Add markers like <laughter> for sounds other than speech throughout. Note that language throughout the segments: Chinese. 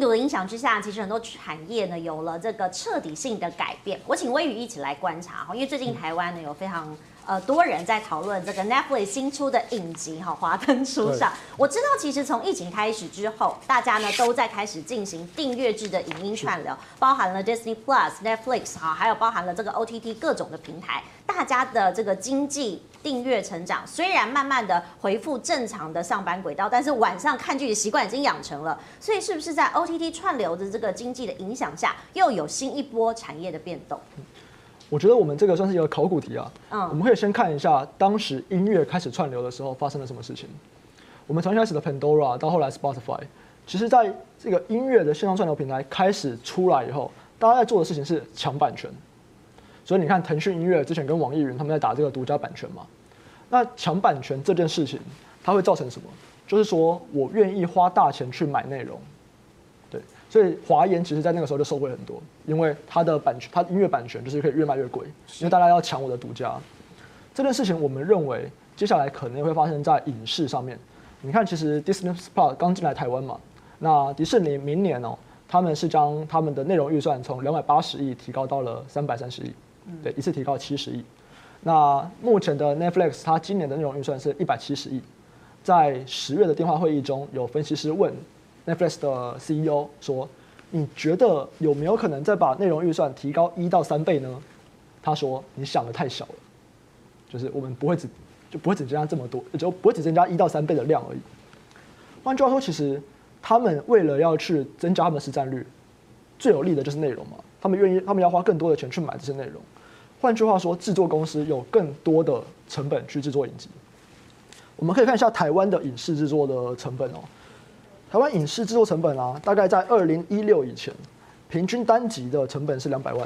病毒的影响之下，其实很多产业呢有了这个彻底性的改变。我请微雨一起来观察哈，因为最近台湾呢有非常。呃，多人在讨论这个 Netflix 新出的影集哈，《华灯初上》。我知道，其实从疫情开始之后，大家呢都在开始进行订阅制的影音串流，包含了 Disney Plus、Netflix 哈，还有包含了这个 OTT 各种的平台。大家的这个经济订阅成长，虽然慢慢的恢复正常的上班轨道，但是晚上看剧的习惯已经养成了。所以，是不是在 OTT 串流的这个经济的影响下，又有新一波产业的变动？我觉得我们这个算是一个考古题啊。嗯，我们可以先看一下当时音乐开始串流的时候发生了什么事情。我们从一开始的 Pandora 到后来 Spotify，其实在这个音乐的线上串流平台开始出来以后，大家在做的事情是抢版权。所以你看，腾讯音乐之前跟网易云他们在打这个独家版权嘛。那抢版权这件事情，它会造成什么？就是说我愿意花大钱去买内容。所以华研其实，在那个时候就受惠很多，因为它的版权，它音乐版权就是可以越卖越贵，因为大家要抢我的独家。这件事情，我们认为接下来可能会发生在影视上面。你看，其实 Disney Plus 刚进来台湾嘛，那迪士尼明年哦，他们是将他们的内容预算从两百八十亿提高到了三百三十亿，对，一次提高七十亿。那目前的 Netflix，它今年的内容预算是一百七十亿。在十月的电话会议中，有分析师问。Netflix 的 CEO 说：“你觉得有没有可能再把内容预算提高一到三倍呢？”他说：“你想的太小了，就是我们不会只就不会只增加这么多，也就不会只增加一到三倍的量而已。换句话说，其实他们为了要去增加他们的市占率，最有利的就是内容嘛。他们愿意，他们要花更多的钱去买这些内容。换句话说，制作公司有更多的成本去制作影集。我们可以看一下台湾的影视制作的成本哦。”台湾影视制作成本啊，大概在二零一六以前，平均单集的成本是两百万，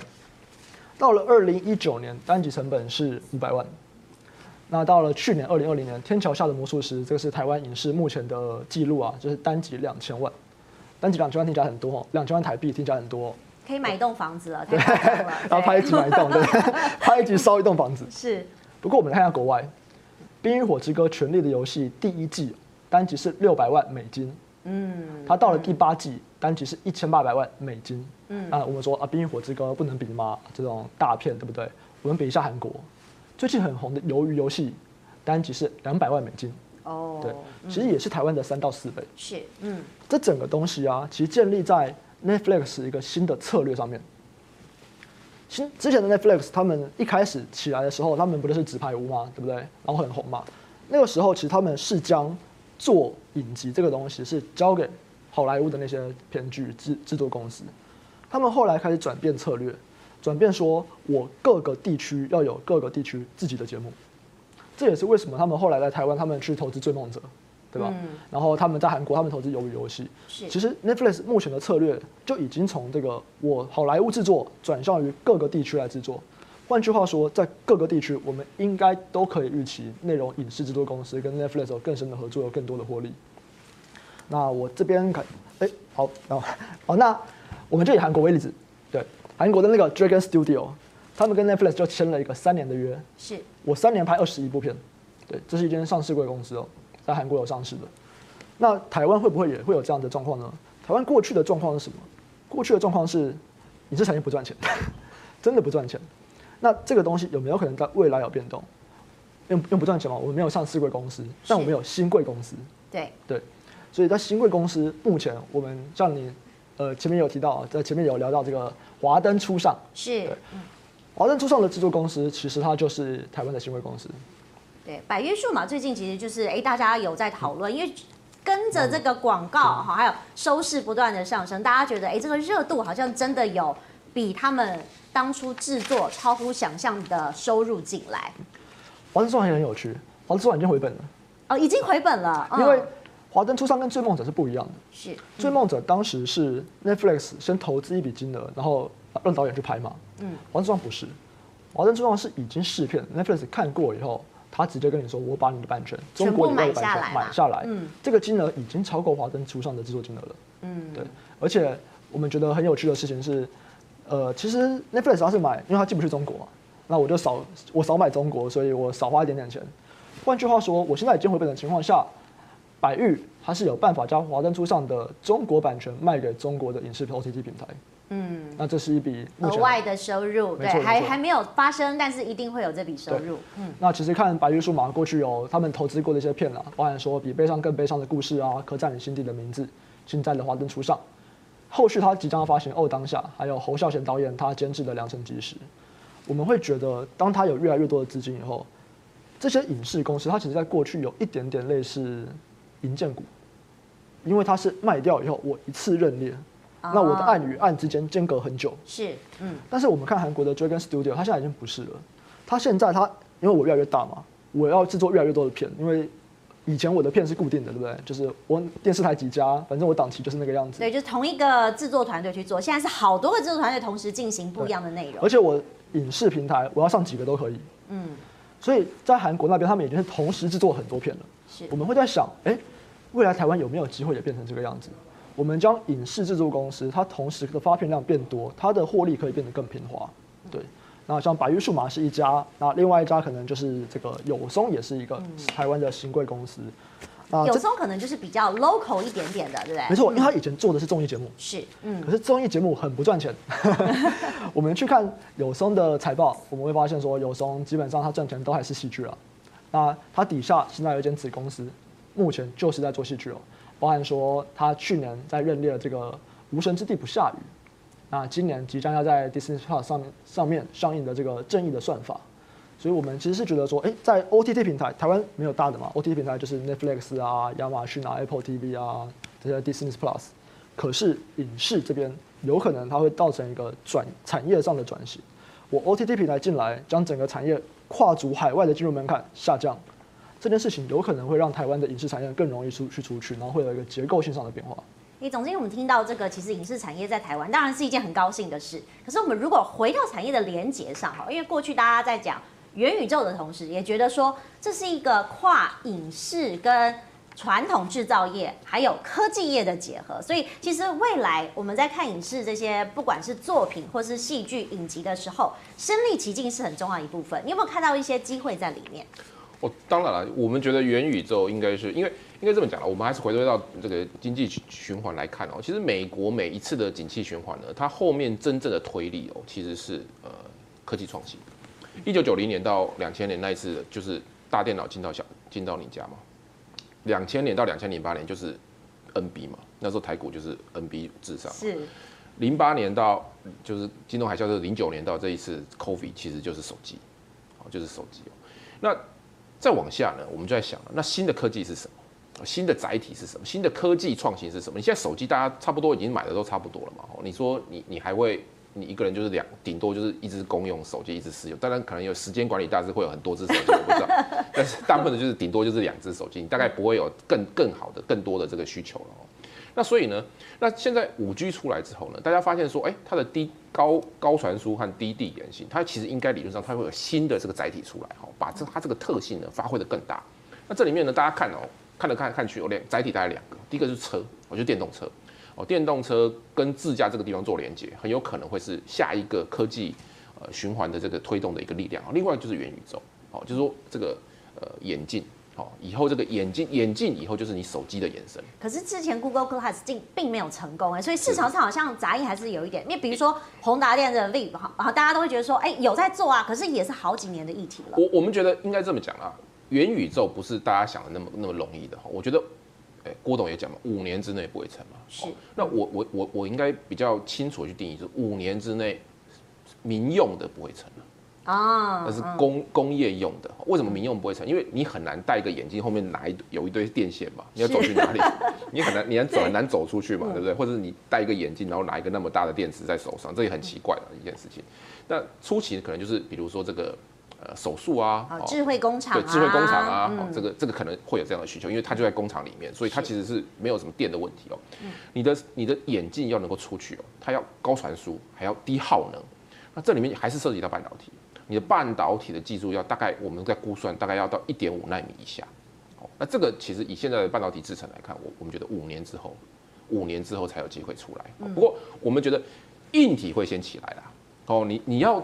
到了二零一九年，单集成本是五百万。那到了去年二零二零年，《天桥下的魔术师》这个是台湾影视目前的记录啊，就是单集两千万，单集两千万听起来很多哦，两千万台币听起来很多哦，可以买一栋房子了，对，然后拍一集买一栋，对，<laughs> 拍一集烧一栋房子。是。不过我们来看一下国外，《冰与火之歌：权力的游戏》第一季单集是六百万美金。嗯，它到了第八季，单集是一千八百万美金。嗯，啊，我们说啊，《冰与火之歌》不能比吗？这种大片，对不对？我们比一下韩国，最近很红的《鱿鱼游戏》，单集是两百万美金。哦，对，其实也是台湾的三到四倍。是，嗯，这整个东西啊，其实建立在 Netflix 一个新的策略上面。新之前的 Netflix，他们一开始起来的时候，他们不就是纸牌屋吗？对不对？然后很红嘛。那个时候，其实他们是将做影集这个东西是交给好莱坞的那些编剧制制作公司，他们后来开始转变策略，转变说我各个地区要有各个地区自己的节目，这也是为什么他们后来在台湾他们去投资《追梦者》，对吧？嗯、然后他们在韩国他们投资《鱿鱼游戏》，其实 Netflix 目前的策略就已经从这个我好莱坞制作转向于各个地区来制作。换句话说，在各个地区，我们应该都可以预期内容影视制作公司跟 Netflix 有更深的合作，有更多的获利。那我这边看，哎，好，然后好，那我们就以韩国为例子，对，韩国的那个 Dragon Studio，他们跟 Netflix 就签了一个三年的约，是我三年拍二十一部片，对，这是一间上市贵公司哦，在韩国有上市的。那台湾会不会也会有这样的状况呢？台湾过去的状况是什么？过去的状况是影视产业不赚钱，<laughs> 真的不赚钱。那这个东西有没有可能在未来有变动？用用不赚钱吗？我们没有上市贵公司，但我们有新贵公司。对对，所以在新贵公司目前，我们像你呃前面有提到，在前面有聊到这个华灯初上，是，华灯初上的制作公司，其实它就是台湾的新贵公司。对，百约数码最近其实就是哎，大家有在讨论，因为跟着这个广告哈，还有收视不断的上升，大家觉得哎，这个热度好像真的有比他们。当初制作超乎想象的收入进来，华灯初上也很有趣。华灯初上已经回本了，哦，已经回本了。因为华灯初上跟追梦者是不一样的。是追梦者当时是 Netflix 先投资一笔金额，然后让导演去拍嘛。嗯，华灯初上不是，华灯初上是已经试片，Netflix 看过以后，他直接跟你说：“我把你的版权，中国以外的版权买下来。”嗯，这个金额已经超过华灯初上的制作金额了。嗯，对。而且我们觉得很有趣的事情是。呃，其实 Netflix 要是买，因为它进不去中国嘛，那我就少我少买中国，所以我少花一点点钱。换句话说，我现在已经回本的情况下，百誉它是有办法将华灯初上的中国版权卖给中国的影视 OTT 平台。嗯，那这是一笔额外的收入，对，还还没有发生，但是一定会有这笔收入。嗯，那其实看百喻数码过去有他们投资过的一些片啊，包含说比悲伤更悲伤的故事啊，刻在你心底的名字，现在的华灯初上，后续他即将要发行哦当下，还有侯孝贤导演他监制的良辰吉时，我们会觉得当他有越来越多的资金以后，这些影视公司它其实在过去有一点点类似银建股，因为它是卖掉以后我一次认列。那我的案与案之间间隔很久，是，嗯，但是我们看韩国的 Dragon Studio，它现在已经不是了。它现在它因为我越来越大嘛，我要制作越来越多的片，因为以前我的片是固定的，对不对？就是我电视台几家，反正我档期就是那个样子。对，就是同一个制作团队去做。现在是好多个制作团队同时进行不一样的内容，而且我影视平台我要上几个都可以。嗯，所以在韩国那边，他们已经是同时制作很多片了。是，我们会在想，哎、欸，未来台湾有没有机会也变成这个样子？我们将影视制作公司，它同时的发片量变多，它的获利可以变得更平滑。对，那像百喻数码是一家，那另外一家可能就是这个有松，也是一个台湾的新贵公司。有松可能就是比较 local 一点点的，对不对？没错，因为他以前做的是综艺节目。是，嗯。可是综艺节目很不赚钱。<laughs> 我们去看有松的财报，我们会发现说，有松基本上他赚钱都还是戏剧了。那它底下现在有一间子公司，目前就是在做戏剧哦。包含说，他去年在认列了这个《无神之地不下雨》，那今年即将要在 Disney Plus 上面上面上映的这个《正义的算法》，所以我们其实是觉得说，哎，在 OTT 平台，台湾没有大的嘛，OTT 平台就是 Netflix 啊、亚马逊啊、Apple TV 啊这些 Disney Plus，可是影视这边有可能它会造成一个转产业上的转型，我 OTT 平台进来，将整个产业跨足海外的进入门槛下降。这件事情有可能会让台湾的影视产业更容易出去出去，然后会有一个结构性上的变化。诶，总经理，我们听到这个，其实影视产业在台湾当然是一件很高兴的事。可是我们如果回到产业的连结上，哈，因为过去大家在讲元宇宙的同时，也觉得说这是一个跨影视跟传统制造业还有科技业的结合。所以其实未来我们在看影视这些不管是作品或是戏剧影集的时候，身历其境是很重要一部分。你有没有看到一些机会在里面？哦，当然了，我们觉得元宇宙应该是因为应该这么讲了，我们还是回归到这个经济循环来看哦。其实美国每一次的景气循环呢，它后面真正的推力哦，其实是呃科技创新。一九九零年到两千年那一次，就是大电脑进到小进到你家嘛。两千年到两千零八年就是 NB 嘛，那时候台股就是 NB 至上。是。零八年到就是金融海啸，就是零九年到这一次 COVID，其实就是手机，哦，就是手机哦。那再往下呢，我们就在想了，那新的科技是什么？新的载体是什么？新的科技创新是什么？你现在手机大家差不多已经买的都差不多了嘛？你说你你还会你一个人就是两顶多就是一只公用手机一只私用，当然可能有时间管理大师会有很多只手机，我不知道，<laughs> 但是大部分的就是顶多就是两只手机，你大概不会有更更好的更多的这个需求了。那所以呢，那现在五 G 出来之后呢，大家发现说，哎、欸，它的低高高传输和低地延性，它其实应该理论上它会有新的这个载体出来，哈，把这它这个特性呢发挥得更大。那这里面呢，大家看哦，看了看看去，有两载体大概两个，第一个是车，我觉得电动车，哦，电动车跟自驾这个地方做连接，很有可能会是下一个科技呃循环的这个推动的一个力量。另外就是元宇宙，哦，就是说这个呃眼镜。好，以后这个眼镜，眼镜以后就是你手机的延伸。可是之前 Google Glass 并并没有成功哎，所以市场上好像杂音还是有一点。因为比如说宏达电的 Vive 哈，然后大家都会觉得说，哎，有在做啊，可是也是好几年的议题了。我我们觉得应该这么讲啊，元宇宙不是大家想的那么那么容易的哈。我觉得，哎，郭董也讲嘛，五年之内不会成嘛。是。那我我我我应该比较清楚去定义，就是五年之内民用的不会成。啊，那是工工业用的，为什么民用不会成？因为你很难戴一个眼镜，后面拿一有一堆电线嘛，你要走去哪里？<laughs> 你很难，你很走很难走出去嘛，对不对？或者是你戴一个眼镜，然后拿一个那么大的电池在手上，这也很奇怪的一件事情。那初期可能就是比如说这个呃手术啊，智慧工厂，对，智慧工厂啊，这个这个可能会有这样的需求，因为它就在工厂里面，所以它其实是没有什么电的问题哦。你的你的眼镜要能够出去哦，它要高传输，还要低耗能，那这里面还是涉及到半导体。你的半导体的技术要大概，我们在估算大概要到一点五纳米以下，哦，那这个其实以现在的半导体制程来看，我我们觉得五年之后，五年之后才有机会出来。不过我们觉得硬体会先起来啦，哦，你你要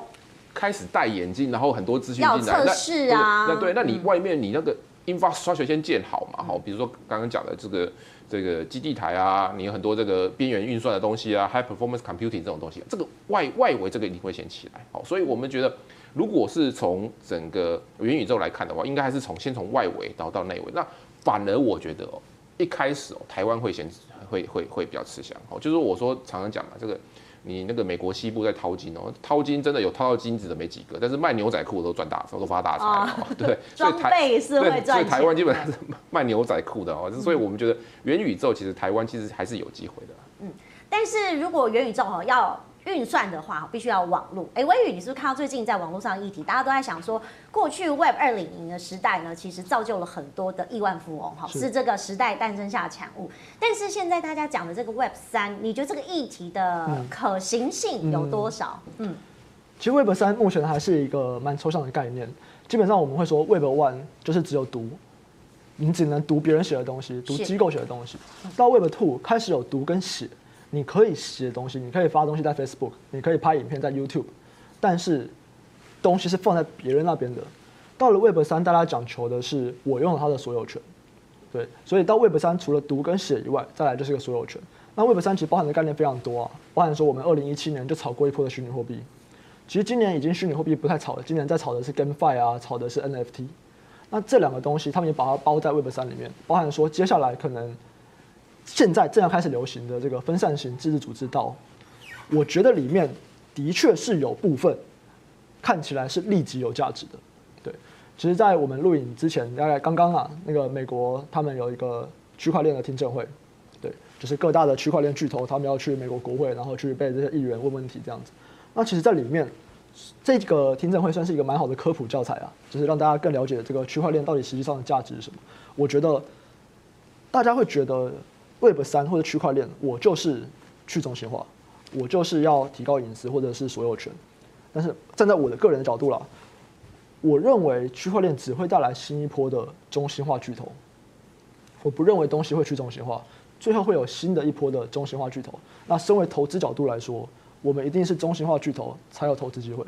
开始戴眼镜，然后很多资讯进来，要测试啊，那对，那你外面你那个 infrastructure 先建好嘛，好，比如说刚刚讲的这个这个基地台啊，你有很多这个边缘运算的东西啊，high performance computing 这种东西，这个外外围这个一定会先起来，好，所以我们觉得，如果是从整个元宇宙来看的话，应该还是从先从外围然后到内围，那反而我觉得哦，一开始哦，台湾会先会会会比较吃香，哦，就是我说常常讲嘛，这个。你那个美国西部在淘金哦，淘金真的有淘到金子的没几个，但是卖牛仔裤都赚大，都发大财哦。<laughs> 对，<laughs> 装备是会赚。所以台湾基本上是 <laughs> 卖牛仔裤的哦，所以我们觉得元宇宙其实台湾其实还是有机会的。嗯，但是如果元宇宙哈要。运算的话，必须要网络。哎，微宇，你是不是看到最近在网络上议题，大家都在想说，过去 Web 二零零的时代呢，其实造就了很多的亿万富翁，哈，是这个时代诞生下的产物。但是现在大家讲的这个 Web 三，你觉得这个议题的可行性有多少？嗯，嗯其实 Web 三目前还是一个蛮抽象的概念。基本上我们会说，Web one 就是只有读，你只能读别人写的东西，读机构写的东西。到 Web two 开始有读跟写。你可以写东西，你可以发东西在 Facebook，你可以拍影片在 YouTube，但是东西是放在别人那边的。到了 Web 三，大家讲求的是我拥有它的所有权，对，所以到 Web 三除了读跟写以外，再来就是个所有权。那 Web 三其实包含的概念非常多啊，包含说我们二零一七年就炒过一波的虚拟货币，其实今年已经虚拟货币不太炒了，今年在炒的是 GameFi 啊，炒的是 NFT。那这两个东西，他们也把它包在 Web 三里面，包含说接下来可能。现在正要开始流行的这个分散型自治组织道，我觉得里面的确是有部分看起来是立即有价值的。对，其实，在我们录影之前，大概刚刚啊，那个美国他们有一个区块链的听证会，对，就是各大的区块链巨头他们要去美国国会，然后去被这些议员问问题这样子。那其实，在里面这个听证会算是一个蛮好的科普教材啊，就是让大家更了解这个区块链到底实际上的价值是什么。我觉得大家会觉得。Web 三或者区块链，我就是去中心化，我就是要提高隐私或者是所有权。但是站在我的个人的角度啦，我认为区块链只会带来新一波的中心化巨头。我不认为东西会去中心化，最后会有新的一波的中心化巨头。那身为投资角度来说，我们一定是中心化巨头才有投资机会。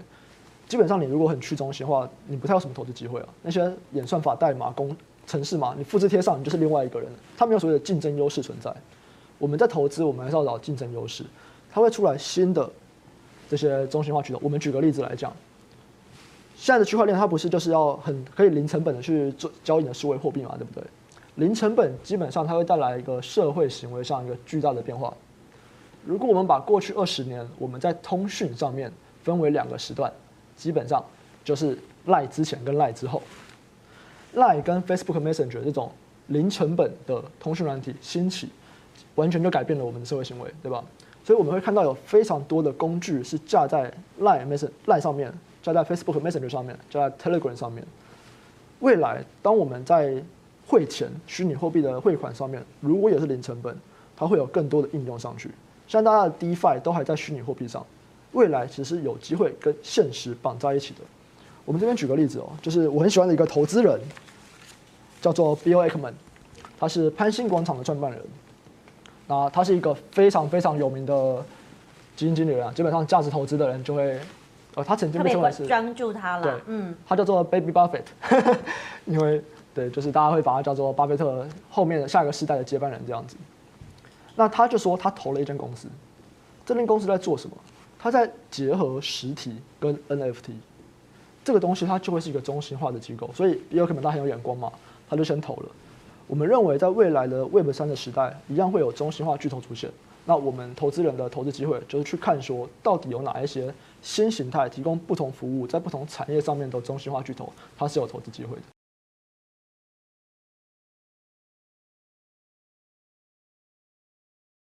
基本上你如果很去中心化，你不太有什么投资机会啊。那些演算法代码工。城市嘛，你复制贴上，你就是另外一个人，他没有所谓的竞争优势存在。我们在投资，我们还是要找竞争优势，它会出来新的这些中心化渠道。我们举个例子来讲，现在的区块链它不是就是要很可以零成本的去做交易的数位货币嘛，对不对？零成本基本上它会带来一个社会行为上一个巨大的变化。如果我们把过去二十年我们在通讯上面分为两个时段，基本上就是赖之前跟赖之后。Line 跟 Facebook Messenger 这种零成本的通讯软体兴起，完全就改变了我们的社会行为，对吧？所以我们会看到有非常多的工具是架在 Line Messenger Line 上面，架在 Facebook Messenger 上面，架在 Telegram 上面。未来，当我们在汇钱、虚拟货币的汇款上面，如果也是零成本，它会有更多的应用上去。像大家的 DeFi 都还在虚拟货币上，未来其实有机会跟现实绑在一起的。我们这边举个例子哦，就是我很喜欢的一个投资人，叫做 Bill Ackman，他是潘兴广场的创办人。那他是一个非常非常有名的基金经理人啊，基本上价值投资的人就会，呃，他曾经被称为是专注他了，对，嗯，他叫做 Baby Buffett，<laughs> 因为对，就是大家会把他叫做巴菲特后面的下一个世代的接班人这样子。那他就说他投了一间公司，这间公司在做什么？他在结合实体跟 NFT。这个东西它就会是一个中心化的机构，所以也有可能他很有眼光嘛，他就先投了。我们认为在未来的 Web 三的时代，一样会有中心化巨头出现。那我们投资人的投资机会就是去看说，到底有哪一些新形态提供不同服务，在不同产业上面的中心化巨头，它是有投资机会的。